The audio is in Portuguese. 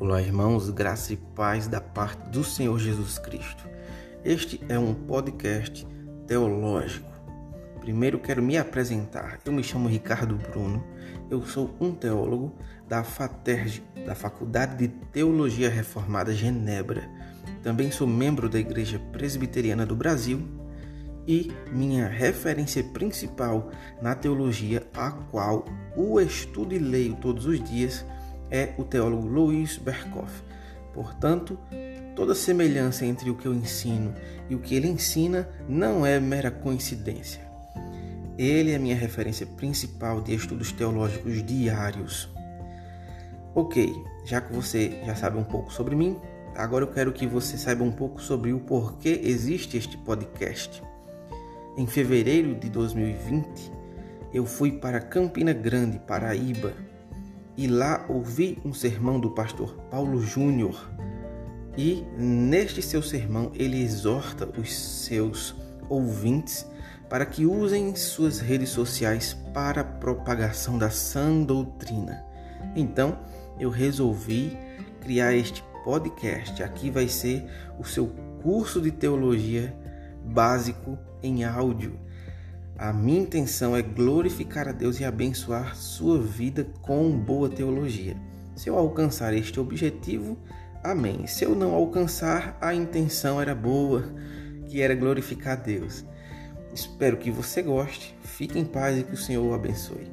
Olá, irmãos, graça e paz da parte do Senhor Jesus Cristo. Este é um podcast teológico. Primeiro quero me apresentar. Eu me chamo Ricardo Bruno. Eu sou um teólogo da FATERG, da Faculdade de Teologia Reformada Genebra. Também sou membro da Igreja Presbiteriana do Brasil e minha referência principal na teologia, a qual o estudo e leio todos os dias, é o teólogo Louis Berkhoff. Portanto, toda semelhança entre o que eu ensino e o que ele ensina não é mera coincidência. Ele é minha referência principal de estudos teológicos diários. Ok, já que você já sabe um pouco sobre mim, agora eu quero que você saiba um pouco sobre o porquê existe este podcast. Em fevereiro de 2020, eu fui para Campina Grande, Paraíba, e lá ouvi um sermão do pastor Paulo Júnior. E neste seu sermão ele exorta os seus ouvintes para que usem suas redes sociais para a propagação da sã doutrina. Então, eu resolvi criar este podcast. Aqui vai ser o seu curso de teologia básico em áudio a minha intenção é glorificar a Deus e abençoar sua vida com boa teologia. Se eu alcançar este objetivo, amém. Se eu não alcançar, a intenção era boa, que era glorificar a Deus. Espero que você goste. Fique em paz e que o Senhor o abençoe.